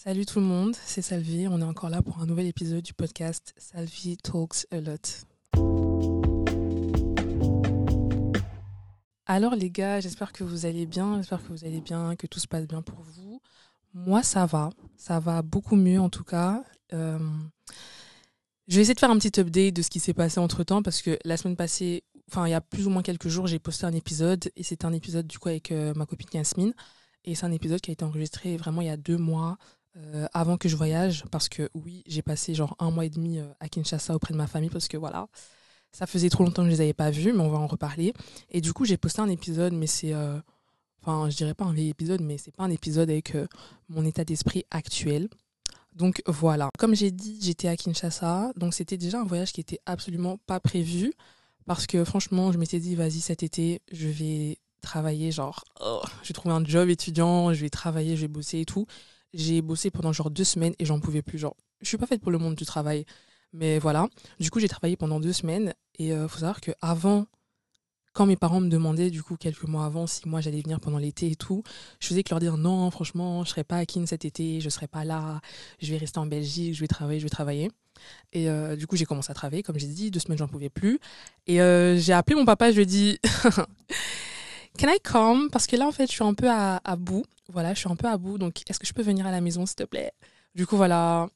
Salut tout le monde, c'est Salvi. On est encore là pour un nouvel épisode du podcast Salvi Talks a Lot. Alors les gars, j'espère que vous allez bien, j'espère que vous allez bien, que tout se passe bien pour vous. Moi ça va, ça va beaucoup mieux en tout cas. Euh, je vais essayer de faire un petit update de ce qui s'est passé entre temps parce que la semaine passée, enfin il y a plus ou moins quelques jours, j'ai posté un épisode et c'était un épisode du coup avec euh, ma copine Yasmine. Et c'est un épisode qui a été enregistré vraiment il y a deux mois euh, avant que je voyage parce que oui, j'ai passé genre un mois et demi euh, à Kinshasa auprès de ma famille parce que voilà, ça faisait trop longtemps que je les avais pas vus, mais on va en reparler. Et du coup, j'ai posté un épisode, mais c'est, euh, enfin, je dirais pas un vieil épisode, mais c'est pas un épisode avec mon état d'esprit actuel. Donc voilà, comme j'ai dit, j'étais à Kinshasa, donc c'était déjà un voyage qui était absolument pas prévu parce que franchement, je m'étais dit, vas-y, cet été, je vais travailler, genre, oh, je vais trouver un job étudiant, je vais travailler, je vais bosser et tout. J'ai bossé pendant genre deux semaines et j'en pouvais plus. Genre, je suis pas faite pour le monde du travail. Mais voilà. Du coup, j'ai travaillé pendant deux semaines. Et euh, faut savoir que avant, quand mes parents me demandaient, du coup, quelques mois avant, si moi j'allais venir pendant l'été et tout, je faisais que leur dire non, franchement, je serai pas à Kin cet été, je serai pas là, je vais rester en Belgique, je vais travailler, je vais travailler. Et euh, du coup, j'ai commencé à travailler, comme j'ai dit, deux semaines, j'en pouvais plus. Et euh, j'ai appelé mon papa, je lui ai dit, Can I come? Parce que là, en fait, je suis un peu à, bout. Voilà, je suis un peu à bout. Donc, est-ce que je peux venir à la maison, s'il te plaît? Du coup, voilà.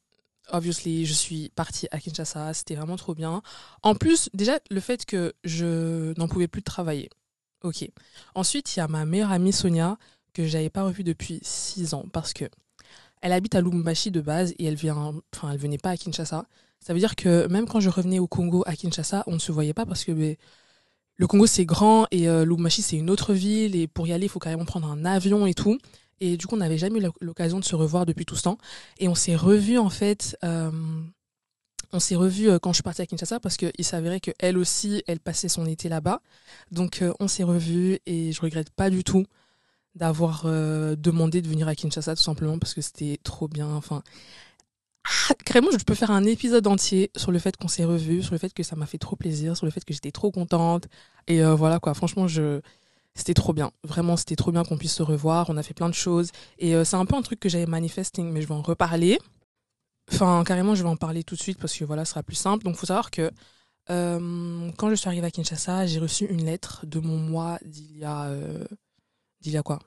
Obviously, je suis partie à Kinshasa. C'était vraiment trop bien. En plus, déjà, le fait que je n'en pouvais plus travailler. Ok. Ensuite, il y a ma meilleure amie Sonia, que j'avais pas revue depuis six ans. Parce que elle habite à Lubumbashi de base et elle vient, enfin, elle venait pas à Kinshasa. Ça veut dire que même quand je revenais au Congo à Kinshasa, on ne se voyait pas parce que ben, le Congo c'est grand et euh, Lubumbashi c'est une autre ville et pour y aller il faut carrément prendre un avion et tout. Et du coup on n'avait jamais eu l'occasion de se revoir depuis tout ce temps. Et on s'est revus en fait, euh, on s'est revus euh, quand je suis partie à Kinshasa parce qu'il s'avérait qu'elle aussi elle passait son été là-bas. Donc on s'est revus et je regrette pas du tout d'avoir demandé de venir à Kinshasa tout simplement parce que c'était trop bien. Enfin ah, carrément, je peux faire un épisode entier sur le fait qu'on s'est revus, sur le fait que ça m'a fait trop plaisir, sur le fait que j'étais trop contente. Et euh, voilà quoi, franchement, je... c'était trop bien. Vraiment, c'était trop bien qu'on puisse se revoir. On a fait plein de choses. Et euh, c'est un peu un truc que j'avais manifesting, mais je vais en reparler. Enfin, carrément, je vais en parler tout de suite parce que voilà, ce sera plus simple. Donc, faut savoir que euh, quand je suis arrivée à Kinshasa, j'ai reçu une lettre de mon mois d'il y a. d'il y a quoi?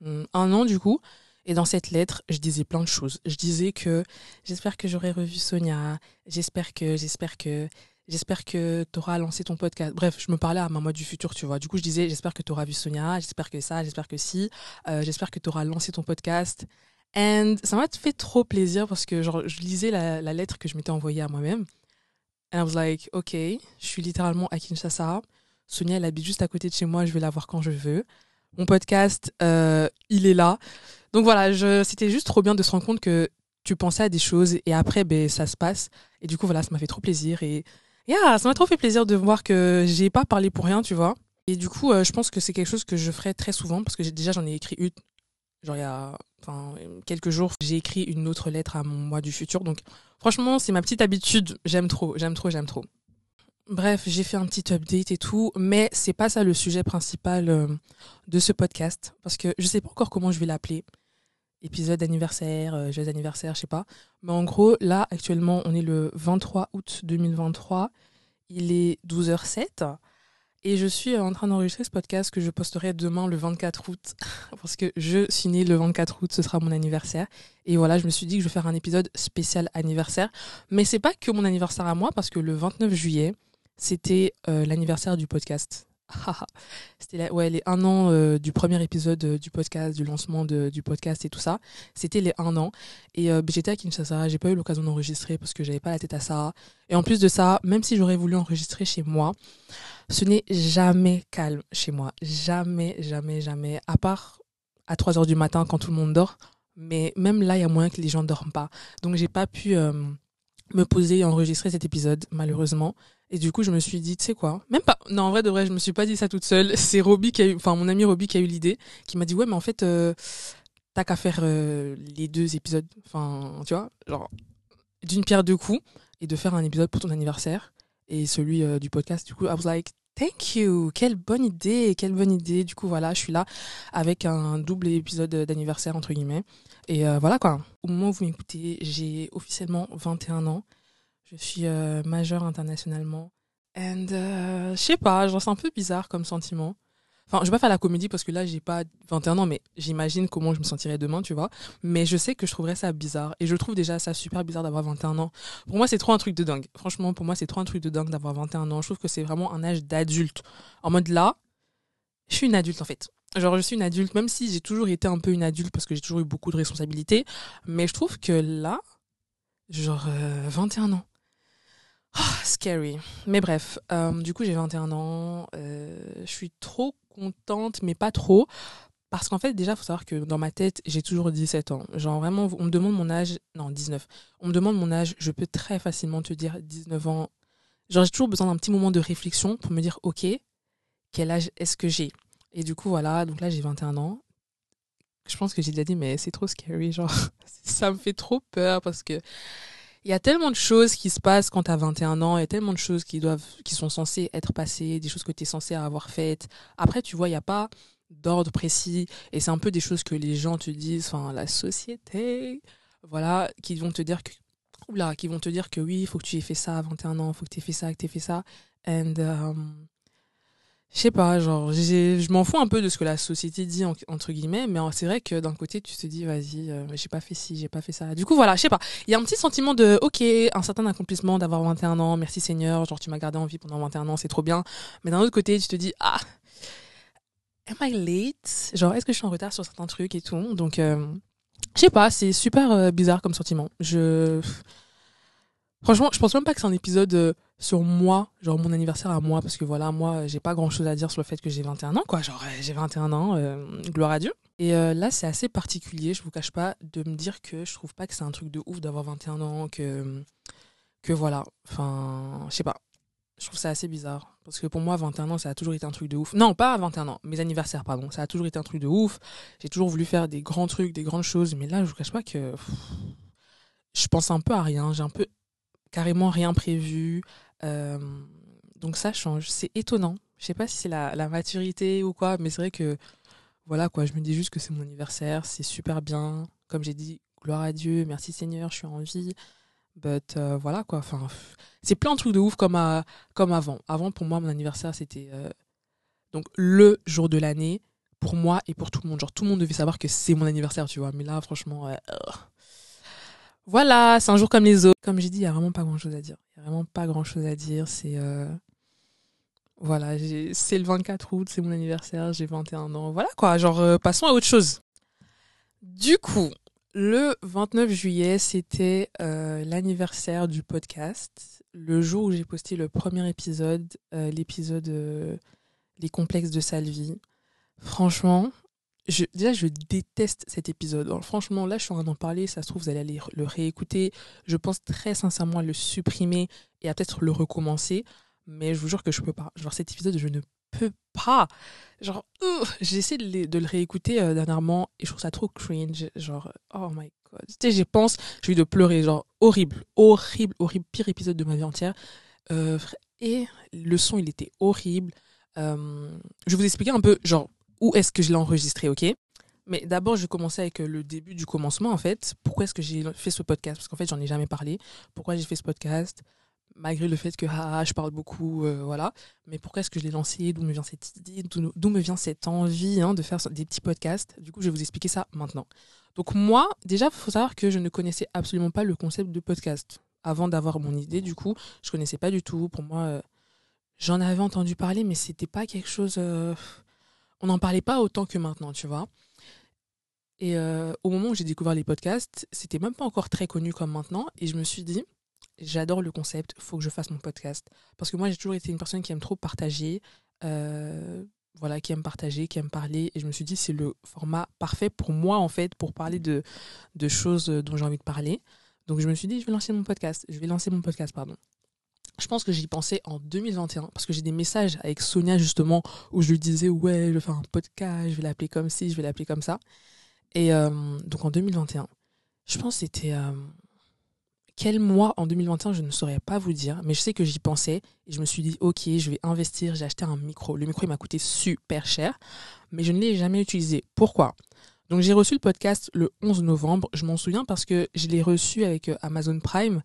Hmm, Un an, du coup. Et dans cette lettre, je disais plein de choses. Je disais que j'espère que j'aurai revu Sonia, j'espère que, j'espère que, j'espère que tu auras lancé ton podcast. Bref, je me parlais à ma moi du futur, tu vois. Du coup, je disais, j'espère que tu auras vu Sonia, j'espère que ça, j'espère que si, euh, j'espère que tu auras lancé ton podcast. Et ça m'a fait trop plaisir parce que genre, je lisais la, la lettre que je m'étais envoyée à moi-même. And I was like, ok, je suis littéralement à Kinshasa. Sonia, elle habite juste à côté de chez moi, je vais la voir quand je veux. Mon podcast, euh, il est là. Donc voilà, c'était juste trop bien de se rendre compte que tu pensais à des choses et après, ben, ça se passe. Et du coup, voilà, ça m'a fait trop plaisir. Et yeah, ça m'a trop fait plaisir de voir que j'ai pas parlé pour rien, tu vois. Et du coup, euh, je pense que c'est quelque chose que je ferai très souvent parce que déjà, j'en ai écrit une, genre il y a quelques jours, j'ai écrit une autre lettre à mon moi du futur. Donc franchement, c'est ma petite habitude. J'aime trop, j'aime trop, j'aime trop. Bref, j'ai fait un petit update et tout, mais c'est pas ça le sujet principal euh, de ce podcast parce que je sais pas encore comment je vais l'appeler épisode d'anniversaire, euh, jeu d'anniversaire, je sais pas. Mais en gros, là, actuellement, on est le 23 août 2023. Il est 12h07. Et je suis en train d'enregistrer ce podcast que je posterai demain le 24 août. Parce que je suis le 24 août, ce sera mon anniversaire. Et voilà, je me suis dit que je vais faire un épisode spécial anniversaire. Mais c'est pas que mon anniversaire à moi, parce que le 29 juillet, c'était euh, l'anniversaire du podcast. C'était ouais, les un an euh, du premier épisode euh, du podcast, du lancement de, du podcast et tout ça. C'était les un an. Et euh, j'étais à Kinshasa, j'ai pas eu l'occasion d'enregistrer parce que j'avais pas la tête à ça. Et en plus de ça, même si j'aurais voulu enregistrer chez moi, ce n'est jamais calme chez moi. Jamais, jamais, jamais. À part à 3 heures du matin quand tout le monde dort. Mais même là, il y a moyen que les gens dorment pas. Donc j'ai pas pu me poser et enregistrer cet épisode, malheureusement. Et du coup, je me suis dit, tu sais quoi? Même pas. Non, en vrai, de vrai, je me suis pas dit ça toute seule. C'est Roby qui a eu, enfin, mon ami Roby qui a eu l'idée, qui m'a dit, ouais, mais en fait, euh, t'as qu'à faire euh, les deux épisodes. Enfin, tu vois, genre, d'une pierre deux coups, et de faire un épisode pour ton anniversaire et celui euh, du podcast. Du coup, I was like, Thank you. Quelle bonne idée, quelle bonne idée. Du coup, voilà, je suis là avec un double épisode d'anniversaire, entre guillemets. Et voilà quoi. Au moment où vous m'écoutez, j'ai officiellement 21 ans. Je suis euh, majeure internationalement. And euh, je sais pas, genre c'est un peu bizarre comme sentiment. Enfin, je vais pas faire la comédie parce que là, j'ai pas 21 ans, mais j'imagine comment je me sentirais demain, tu vois. Mais je sais que je trouverais ça bizarre. Et je trouve déjà ça super bizarre d'avoir 21 ans. Pour moi, c'est trop un truc de dingue. Franchement, pour moi, c'est trop un truc de dingue d'avoir 21 ans. Je trouve que c'est vraiment un âge d'adulte. En mode là, je suis une adulte en fait. Genre, je suis une adulte, même si j'ai toujours été un peu une adulte parce que j'ai toujours eu beaucoup de responsabilités. Mais je trouve que là, genre, 21 euh, ans. Oh, scary. Mais bref, euh, du coup, j'ai 21 ans. Euh, je suis trop contente, mais pas trop. Parce qu'en fait, déjà, faut savoir que dans ma tête, j'ai toujours 17 ans. Genre, vraiment, on me demande mon âge. Non, 19. On me demande mon âge, je peux très facilement te dire 19 ans. Genre, j'ai toujours besoin d'un petit moment de réflexion pour me dire, OK, quel âge est-ce que j'ai? Et du coup, voilà, donc là, j'ai 21 ans. Je pense que j'ai déjà dit, mais c'est trop scary. Genre, ça me fait trop peur parce que il y a tellement de choses qui se passent quand tu as 21 ans, il y a tellement de choses qui doivent qui sont censées être passées, des choses que tu es censé avoir faites. Après tu vois, il n'y a pas d'ordre précis et c'est un peu des choses que les gens te disent enfin la société voilà, qui vont te dire que oula, qui vont te dire que oui, il faut que tu aies fait ça à 21 ans, il faut que tu aies fait ça, que tu aies fait ça and um, je sais pas, genre, je m'en fous un peu de ce que la société dit, entre guillemets, mais c'est vrai que d'un côté, tu te dis, vas-y, euh, j'ai pas fait ci, j'ai pas fait ça. Du coup, voilà, je sais pas. Il y a un petit sentiment de, ok, un certain accomplissement d'avoir 21 ans, merci Seigneur, genre, tu m'as gardé en vie pendant 21 ans, c'est trop bien. Mais d'un autre côté, tu te dis, ah, am I late? Genre, est-ce que je suis en retard sur certains trucs et tout? Donc, euh, je sais pas, c'est super euh, bizarre comme sentiment. Je, franchement, je pense même pas que c'est un épisode sur moi, genre mon anniversaire à moi, parce que voilà, moi, j'ai pas grand chose à dire sur le fait que j'ai 21 ans, quoi. Genre, euh, j'ai 21 ans, euh, gloire à Dieu. Et euh, là, c'est assez particulier, je vous cache pas, de me dire que je trouve pas que c'est un truc de ouf d'avoir 21 ans, que, que voilà. Enfin, je sais pas. Je trouve ça assez bizarre. Parce que pour moi, 21 ans, ça a toujours été un truc de ouf. Non, pas à 21 ans, mes anniversaires, pardon. Ça a toujours été un truc de ouf. J'ai toujours voulu faire des grands trucs, des grandes choses. Mais là, je vous cache pas que. je pense un peu à rien. J'ai un peu carrément rien prévu. Euh, donc ça change. C'est étonnant. Je sais pas si c'est la, la, maturité ou quoi, mais c'est vrai que voilà quoi. Je me dis juste que c'est mon anniversaire, c'est super bien. Comme j'ai dit, gloire à Dieu, merci Seigneur, je suis en vie. But euh, voilà quoi. Enfin, c'est plein de trucs de ouf comme à, comme avant. Avant pour moi mon anniversaire c'était euh, donc le jour de l'année pour moi et pour tout le monde. Genre tout le monde devait savoir que c'est mon anniversaire, tu vois. Mais là franchement, voilà, c'est un jour comme les autres. Comme j'ai dit, il y a vraiment pas grand chose à dire vraiment pas grand chose à dire. C'est. Euh, voilà, c'est le 24 août, c'est mon anniversaire, j'ai 21 ans. Voilà quoi, genre, euh, passons à autre chose. Du coup, le 29 juillet, c'était euh, l'anniversaire du podcast. Le jour où j'ai posté le premier épisode, l'épisode Les complexes de Salvi. Franchement, je, déjà, je déteste cet épisode. franchement, là, je suis en train d'en parler. Ça se trouve, vous allez aller le réécouter. Je pense très sincèrement à le supprimer et à peut-être le recommencer. Mais je vous jure que je peux pas. Genre, cet épisode, je ne peux pas. Genre, j'ai essayé de, le réécouter euh, dernièrement et je trouve ça trop cringe. Genre, oh my god. Tu sais, j'y pense, j'ai eu de pleurer. Genre, horrible, horrible, horrible. Pire épisode de ma vie entière. Euh, et le son, il était horrible. Euh, je vais vous expliquer un peu, genre, où est-ce que je l'ai enregistré, ok? Mais d'abord, je commencer avec euh, le début du commencement, en fait. Pourquoi est-ce que j'ai fait ce podcast? Parce qu'en fait, j'en ai jamais parlé. Pourquoi j'ai fait ce podcast? Malgré le fait que ah, je parle beaucoup, euh, voilà. Mais pourquoi est-ce que je l'ai lancé? D'où me vient cette idée? D'où me vient cette envie hein, de faire des petits podcasts? Du coup, je vais vous expliquer ça maintenant. Donc moi, déjà, il faut savoir que je ne connaissais absolument pas le concept de podcast. Avant d'avoir mon idée, du coup, je connaissais pas du tout. Pour moi, euh, j'en avais entendu parler, mais c'était pas quelque chose on n'en parlait pas autant que maintenant, tu vois. Et euh, au moment où j'ai découvert les podcasts, c'était même pas encore très connu comme maintenant. Et je me suis dit, j'adore le concept, faut que je fasse mon podcast. Parce que moi, j'ai toujours été une personne qui aime trop partager, euh, voilà, qui aime partager, qui aime parler. Et je me suis dit, c'est le format parfait pour moi, en fait, pour parler de, de choses dont j'ai envie de parler. Donc je me suis dit, je vais lancer mon podcast. Je vais lancer mon podcast, pardon je pense que j'y pensais en 2021 parce que j'ai des messages avec Sonia justement où je lui disais ouais je vais faire un podcast, je vais l'appeler comme ci, je vais l'appeler comme ça. Et euh, donc en 2021, je pense que c'était euh, quel mois en 2021, je ne saurais pas vous dire, mais je sais que j'y pensais et je me suis dit, ok, je vais investir, j'ai acheté un micro. Le micro, il m'a coûté super cher, mais je ne l'ai jamais utilisé. Pourquoi? Donc j'ai reçu le podcast le 11 novembre, je m'en souviens parce que je l'ai reçu avec euh, Amazon Prime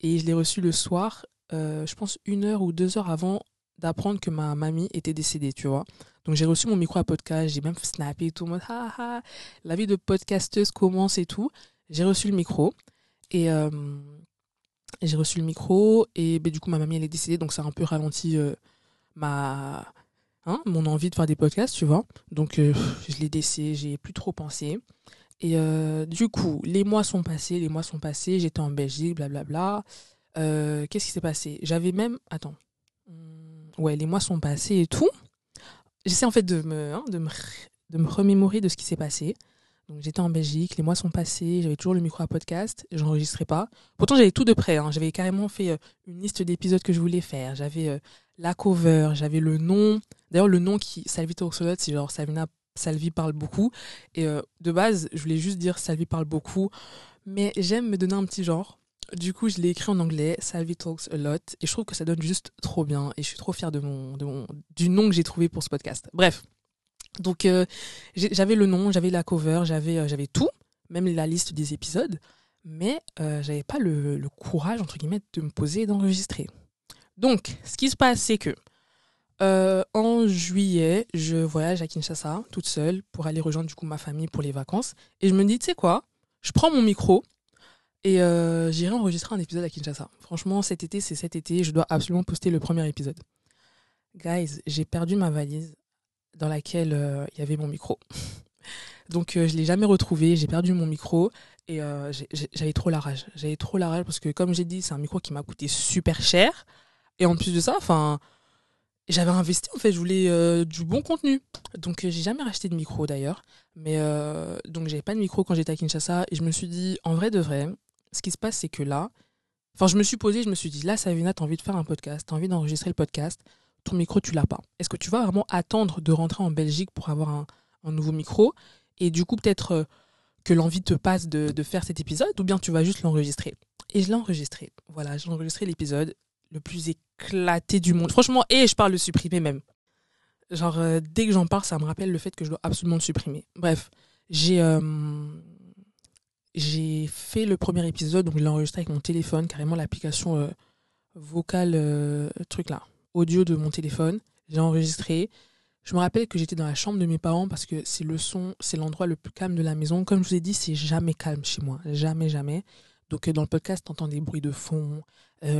et je l'ai reçu le soir, euh, je pense une heure ou deux heures avant d'apprendre que ma mamie était décédée, tu vois. Donc j'ai reçu mon micro à podcast, j'ai même snappé tout le monde, ah, la vie de podcasteuse commence et tout. J'ai reçu le micro et euh, j'ai reçu le micro et ben, du coup ma mamie elle est décédée donc ça a un peu ralenti euh, ma hein, mon envie de faire des podcasts, tu vois. Donc je l'ai laissé, j'ai plus trop pensé. Et du coup, les mois sont passés, les mois sont passés, j'étais en Belgique, blablabla. Qu'est-ce qui s'est passé? J'avais même. Attends. Ouais, les mois sont passés et tout j'essaie en fait de me, hein, de me, de me remémorer de ce qui s'est passé. Donc j'étais en Belgique, les mois sont passés, j'avais toujours le micro à podcast, j'enregistrais pas. Pourtant j'avais tout de près, hein. j'avais carrément fait euh, une liste d'épisodes que je voulais faire. J'avais euh, la cover, j'avais le nom. D'ailleurs le nom qui Salvi Talks c'est genre Salvina Salvi parle beaucoup. Et euh, de base je voulais juste dire Salvi parle beaucoup, mais j'aime me donner un petit genre. Du coup, je l'ai écrit en anglais, Salvi Talks a Lot, et je trouve que ça donne juste trop bien, et je suis trop fière de mon, de mon du nom que j'ai trouvé pour ce podcast. Bref, donc euh, j'avais le nom, j'avais la cover, j'avais euh, j'avais tout, même la liste des épisodes, mais euh, j'avais pas le, le, courage entre guillemets de me poser et d'enregistrer. Donc, ce qui se passe, c'est que en juillet, je voyage à Kinshasa toute seule pour aller rejoindre du coup ma famille pour les vacances, et je me dis, tu sais quoi, je prends mon micro et euh, j'irai enregistrer un épisode à Kinshasa. Franchement, cet été, c'est cet été. Je dois absolument poster le premier épisode. Guys, j'ai perdu ma valise dans laquelle euh, il y avait mon micro. Donc, euh, je ne l'ai jamais retrouvé. J'ai perdu mon micro et j'avais trop la rage. J'avais trop la rage parce que, comme j'ai dit, c'est un micro qui m'a coûté super cher. Et en plus de ça, enfin, j'avais investi en fait. Je voulais du bon contenu. Donc, j'ai jamais racheté de micro d'ailleurs. Mais donc, j'avais pas de micro quand j'étais à Kinshasa et je me suis dit, en vrai de vrai, ce qui se passe, c'est que là, enfin, je me suis posé, je me suis dit, là, Savina, tu as envie de faire un podcast, tu as envie d'enregistrer le podcast, ton micro, tu l'as pas. Est-ce que tu vas vraiment attendre de rentrer en Belgique pour avoir un, nouveau micro Et du coup, peut-être euh, que l'envie te passe de, faire cet épisode, ou bien tu vas juste l'enregistrer? Et je l'ai enregistré. Voilà, j'ai enregistré l'épisode le plus éclaté du monde. Franchement, et je parle de supprimer même. Genre, euh, dès que j'en parle, ça me rappelle le fait que je dois absolument le supprimer. Bref, j'ai. Euh, j'ai fait le premier épisode, donc je l'ai enregistré avec mon téléphone, carrément l'application euh, vocale, euh, truc là, audio de mon téléphone. J'ai enregistré. Je me rappelle que j'étais dans la chambre de mes parents parce que c'est le son, c'est l'endroit le plus calme de la maison. Comme je vous ai dit, c'est jamais calme chez moi. Jamais, jamais. Donc euh, dans le podcast, t'entends des bruits de fond.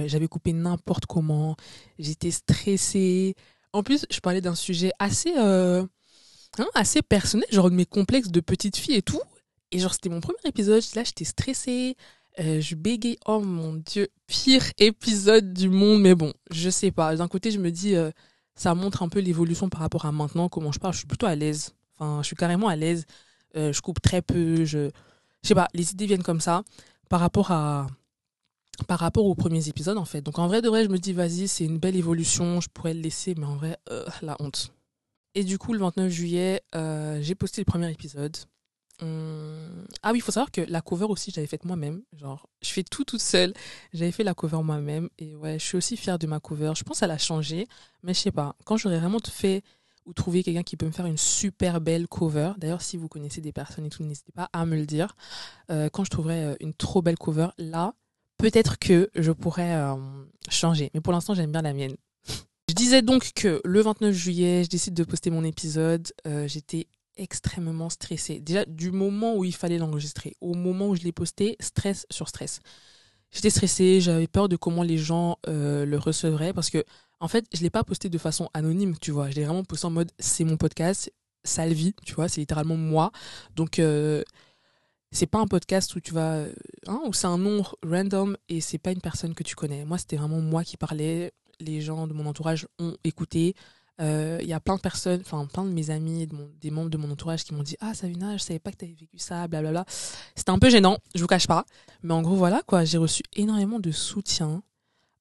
J'avais coupé n'importe comment. J'étais stressée. En plus, je parlais d'un sujet assez, hein, assez personnel, genre de mes complexes de petite fille et tout. Et genre, c'était mon premier épisode. Là, j'étais stressée. Euh, je bégayais. Oh mon dieu, pire épisode du monde. Mais bon, je sais pas. D'un côté, je me dis, euh, ça montre un peu l'évolution par rapport à maintenant, comment je parle. Je suis plutôt à l'aise. Enfin, je suis carrément à l'aise. Euh, je coupe très peu. Je, sais pas, les idées viennent comme ça par rapport à par rapport aux premiers épisodes en fait. Donc en vrai de vrai, je me dis vas-y, c'est une belle évolution, je pourrais le laisser, mais en vrai, la honte. Et du coup, le 29 juillet, j'ai posté le premier épisode. Hum, ah oui, il faut savoir que la cover aussi, j'avais faite moi-même. Genre, je fais tout toute seule. J'avais fait la cover moi-même. Et ouais, je suis aussi fière de ma cover. Je pense qu'elle a changé. Mais je sais pas. Quand j'aurais vraiment fait ou trouvé quelqu'un qui peut me faire une super belle cover, d'ailleurs, si vous connaissez des personnes et tout, n'hésitez pas à me le dire. Euh, quand je trouverai euh, une trop belle cover, là, peut-être que je pourrais euh, changer. Mais pour l'instant, j'aime bien la mienne. Je disais donc que le 29 juillet, je décide de poster mon épisode. J'étais extrêmement stressée. Déjà, du moment où il fallait l'enregistrer au moment où je l'ai posté, stress sur stress. J'étais stressée, j'avais peur de comment les gens euh, le recevraient parce que, en fait, je ne l'ai pas posté de façon anonyme, tu vois. Je l'ai vraiment posté en mode c'est mon podcast, Salvi, tu vois, c'est littéralement moi. Donc, euh, c'est pas un podcast où tu vas. Hein, où c'est un nom random et c'est pas une personne que tu connais. Moi, c'était vraiment moi qui parlais. Les gens de mon entourage ont écouté. Il euh, y a plein de personnes, enfin plein de mes amis, des membres de mon entourage qui m'ont dit Ah, Savina, je savais pas que tu avais vécu ça, blablabla. C'était un peu gênant, je vous cache pas. Mais en gros, voilà quoi, j'ai reçu énormément de soutien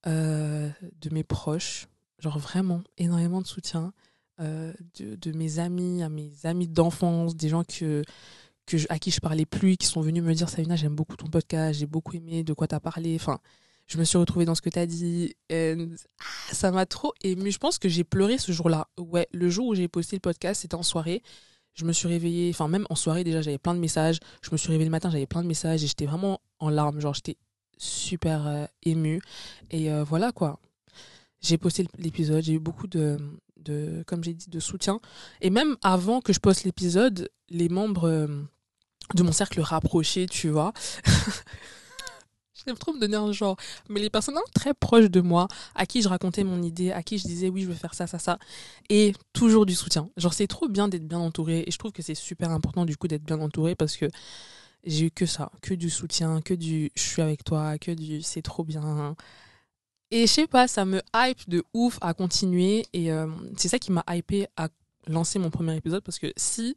euh, de mes proches, genre vraiment énormément de soutien euh, de, mes amis, à mes amis d'enfance, des gens que, que à qui je parlais plus, qui sont venus me dire Savina, j'aime beaucoup ton podcast, j'ai beaucoup aimé de quoi tu as parlé. Enfin, je me suis retrouvée dans ce que tu as dit. Ah, ça m'a trop ému. Je pense que j'ai pleuré ce jour-là. Ouais, le jour où j'ai posté le podcast, c'était en soirée. Je me suis réveillée, enfin, même en soirée, déjà, j'avais plein de messages. Je me suis réveillée le matin, j'avais plein de messages et j'étais vraiment en larmes. Genre, j'étais super euh, émue. Et euh, voilà, quoi. J'ai posté l'épisode, j'ai eu beaucoup de, de comme j'ai dit, de soutien. Et même avant que je poste l'épisode, les membres euh, de mon cercle rapproché, tu vois, J'aime trop me donner un genre. Mais les personnes très proches de moi, à qui je racontais mon idée, à qui je disais oui, je veux faire ça, ça, ça, et toujours du soutien. Genre, c'est trop bien d'être bien entouré. Et je trouve que c'est super important, du coup, d'être bien entouré parce que j'ai eu que ça, que du soutien, que du je suis avec toi, que du c'est trop bien. Et je sais pas, ça me hype de ouf à continuer. Et euh, c'est ça qui m'a hypé à lancer mon premier épisode parce que si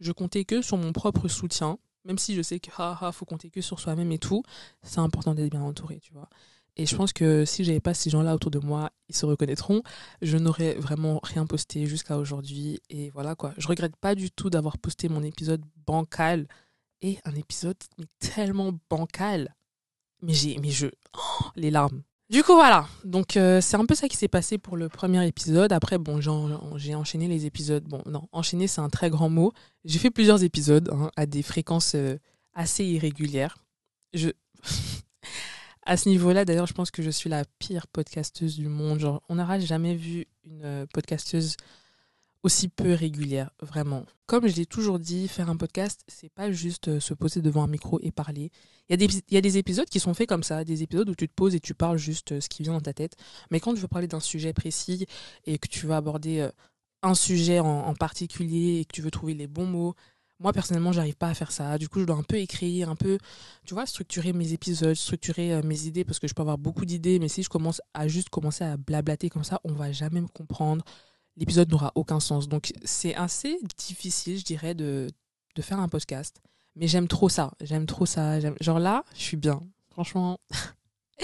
je comptais que sur mon propre soutien, même si je sais que ha, faut compter que sur soi-même et tout, c'est important d'être bien entouré, tu vois. Et je pense que si j'avais pas ces gens-là autour de moi, ils se reconnaîtront. Je n'aurais vraiment rien posté jusqu'à aujourd'hui. Et voilà quoi. Je regrette pas du tout d'avoir posté mon épisode bancal. Et un épisode mais tellement bancal. Mais j'ai, mais je, oh, les larmes. Du coup, voilà. Donc, euh, c'est un peu ça qui s'est passé pour le premier épisode. Après, bon, j'ai enchaîné les épisodes. Bon, non, enchaîner, c'est un très grand mot. J'ai fait plusieurs épisodes hein, à des fréquences euh, assez irrégulières. Je... à ce niveau-là, d'ailleurs, je pense que je suis la pire podcasteuse du monde. Genre, on n'aura jamais vu une euh, podcasteuse aussi peu régulière, vraiment. Comme je l'ai toujours dit, faire un podcast, c'est pas juste euh, se poser devant un micro et parler. Il y, a des, épisodes qui sont faits comme ça, des épisodes où tu te poses et tu parles juste euh, ce qui vient dans ta tête. Mais quand tu veux parler d'un sujet précis et que tu veux aborder euh, un sujet en, particulier et que tu veux trouver les bons mots, moi personnellement, j'arrive pas à faire ça. Du coup, je dois un peu écrire, un peu, tu vois, structurer mes épisodes, structurer mes idées parce que je peux avoir beaucoup d'idées, mais si je commence à juste commencer à blablater comme ça, on va jamais me comprendre l'épisode n'aura aucun sens. Donc c'est assez difficile, je dirais, de, de faire un podcast. Mais j'aime trop ça. J'aime trop ça. Genre là, je suis bien. Franchement.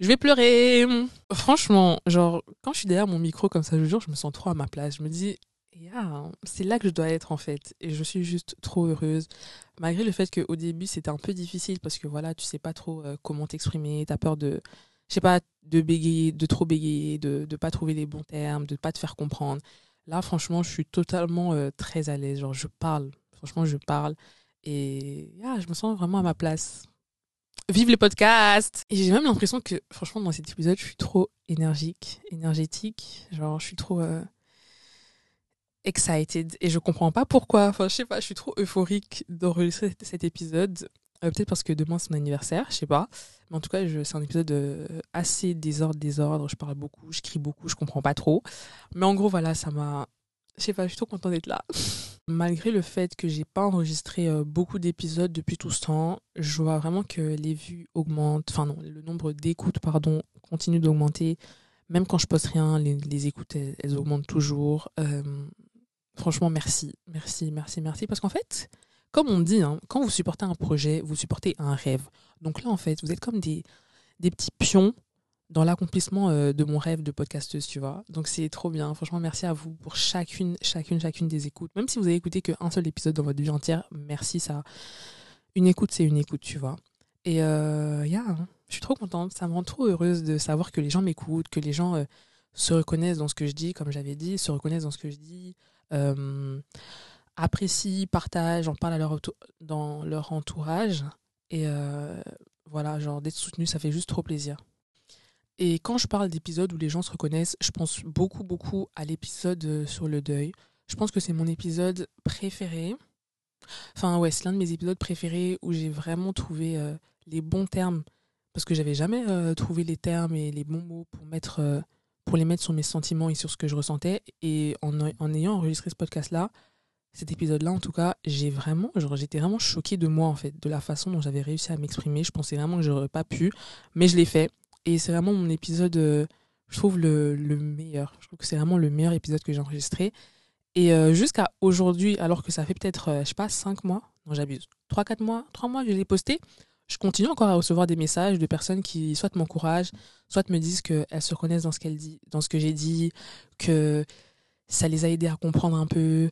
je vais pleurer. Franchement, genre, quand je suis derrière mon micro comme ça, je jure, je me sens trop à ma place. Je me dis, c'est là que je dois être en fait. Et je suis juste trop heureuse. Malgré le fait qu'au début, c'était un peu difficile parce que voilà, tu sais pas trop euh, comment t'exprimer. T'as peur de je sais pas, de bégayer, de trop bégayer, de ne pas trouver les bons termes, de pas te faire comprendre. Là, franchement, je suis totalement euh, très à l'aise. Genre, je parle. Franchement, je parle. Et yeah, je me sens vraiment à ma place. Vive les podcasts Et j'ai même l'impression que, franchement, dans cet épisode, je suis trop énergique, énergétique. Genre, je suis trop euh, excited. Et je comprends pas pourquoi. Enfin, je sais pas, je suis trop euphorique d'enregistrer cet épisode. Euh, peut-être parce que demain c'est mon anniversaire, je sais pas. Mais en tout cas, c'est un épisode euh, assez désordre, désordre. Je parle beaucoup, je crie beaucoup, je comprends pas trop. Mais en gros, voilà, ça m'a. Je sais pas, je suis trop contente d'être là. Malgré le fait que j'ai pas enregistré euh, beaucoup d'épisodes depuis tout ce temps, je vois vraiment que les vues augmentent. Enfin, non, le nombre d'écoutes, pardon, continue d'augmenter. Même quand je poste rien, les, écoutes, elles, augmentent toujours. franchement, merci, merci, merci, merci. Parce qu'en fait, comme on dit, hein, quand vous supportez un projet, vous supportez un rêve. Donc là, en fait, vous êtes comme des, petits pions dans l'accomplissement euh, de mon rêve de podcasteuse, tu vois. Donc c'est trop bien. Franchement, merci à vous pour chacune, chacune, chacune des écoutes. Même si vous avez écouté qu'un seul épisode dans votre vie entière, merci. Ça, une écoute, c'est une écoute, tu vois. Et euh, hein, je suis trop contente. Ça me rend trop heureuse de savoir que les gens m'écoutent, que les gens euh, se reconnaissent dans ce que je dis, comme j'avais dit, se reconnaissent dans ce que je dis. Euh, apprécient, partagent, en parlent dans leur entourage. Et euh, voilà, genre d'être soutenu, ça fait juste trop plaisir. Et quand je parle d'épisodes où les gens se reconnaissent, je pense beaucoup, beaucoup à l'épisode euh, sur le deuil. Je pense que c'est mon épisode préféré. Enfin, ouais, c'est l'un de mes épisodes préférés où j'ai vraiment trouvé euh, les bons termes. Parce que j'avais jamais trouvé les termes et les bons mots pour, mettre, pour les mettre sur mes sentiments et sur ce que je ressentais. Et en ayant enregistré ce podcast-là, cet épisode-là, en tout cas, j'ai vraiment, j'étais vraiment choquée de moi, en fait, de la façon dont j'avais réussi à m'exprimer. Je pensais vraiment que j'aurais pas pu, mais je l'ai fait. Et c'est vraiment mon épisode, euh, je trouve, le, le, meilleur. Je trouve que c'est vraiment le meilleur épisode que j'ai enregistré. Et euh, jusqu'à aujourd'hui, alors que ça fait peut-être, euh, je sais pas, 5 mois, non, j'abuse, 3-4 mois, 3 mois que je l'ai posté, je continue encore à recevoir des messages de personnes qui soit m'encouragent, soit me disent qu'elles se reconnaissent dans ce qu'elles dans ce que j'ai dit, que ça les a aidés à comprendre un peu,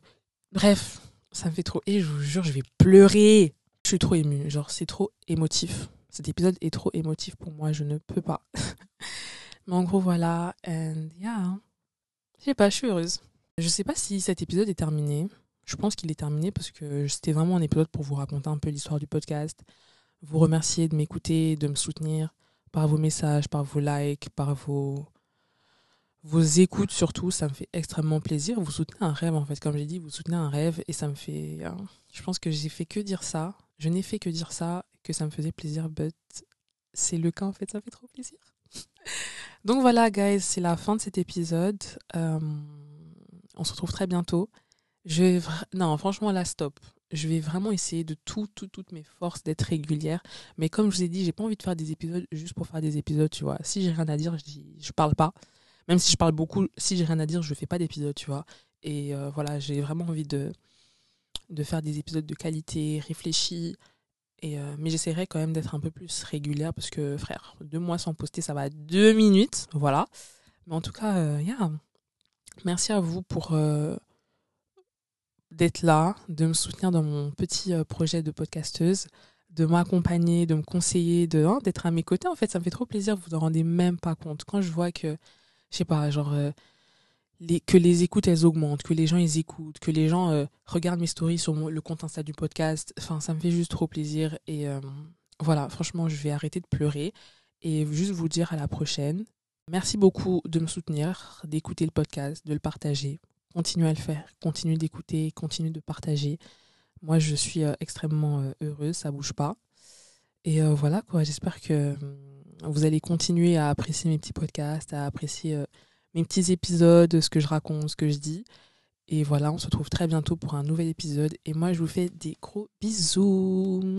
Bref, Ça me fait trop. Et je vous jure, je vais pleurer. Je suis trop émue. Genre, c'est trop émotif. Cet épisode est trop émotif pour moi. Je ne peux pas. Mais en gros, voilà. And yeah. Je sais pas, je suis heureuse. Je sais pas si cet épisode est terminé. Je pense qu'il est terminé parce que c'était vraiment un épisode pour vous raconter un peu l'histoire du podcast, vous remercier de m'écouter, de me soutenir par vos messages, par vos likes, par vos, vos écoutes surtout. Ça me fait extrêmement plaisir. Vous soutenez un rêve en fait, comme j'ai dit, vous soutenez un rêve et ça me fait. Hein, je pense que j'ai fait que dire ça. Je n'ai fait que dire ça, que ça me faisait plaisir, but c'est le cas en fait, ça fait trop plaisir. Donc voilà, guys, c'est la fin de cet épisode. Euh, on se retrouve très bientôt. Je vais non, franchement, là, stop. Je vais vraiment essayer de tout, tout, toutes mes forces d'être régulière. Mais comme je vous ai dit, j'ai pas envie de faire des épisodes juste pour faire des épisodes, tu vois. Si j'ai rien à dire, je dis, je parle pas. Même si je parle beaucoup, si j'ai rien à dire, je fais pas d'épisodes, tu vois. Et euh, voilà, j'ai vraiment envie de, de faire des épisodes de qualité, réfléchis. Et euh, mais j'essaierai quand même d'être un peu plus régulière parce que, frère, deux mois sans poster, ça va deux minutes. Voilà. Mais en tout cas, euh, yeah. merci à vous pour d'être là, de me soutenir dans mon petit projet de podcasteuse, de m'accompagner, de me conseiller, hein, d'être à mes côtés. En fait, ça me fait trop plaisir, vous en rendez même pas compte. Quand je vois que, je sais pas, genre, euh, que les écoutes, elles augmentent, que les gens, ils écoutent, que les gens euh, regardent mes stories sur le compte Insta du podcast, enfin, ça me fait juste trop plaisir. Et voilà, franchement, je vais arrêter de pleurer et juste vous dire à la prochaine. Merci beaucoup de me soutenir, d'écouter le podcast, de le partager continuez à le faire, continuez d'écouter, continuez de partager. Moi, je suis euh, extrêmement euh, heureuse, ça bouge pas. Et euh, voilà, quoi, j'espère que vous allez continuer à apprécier mes petits podcasts, à apprécier mes petits épisodes, ce que je raconte, ce que je dis. Et voilà, on se retrouve très bientôt pour un nouvel épisode. Et moi, je vous fais des gros bisous.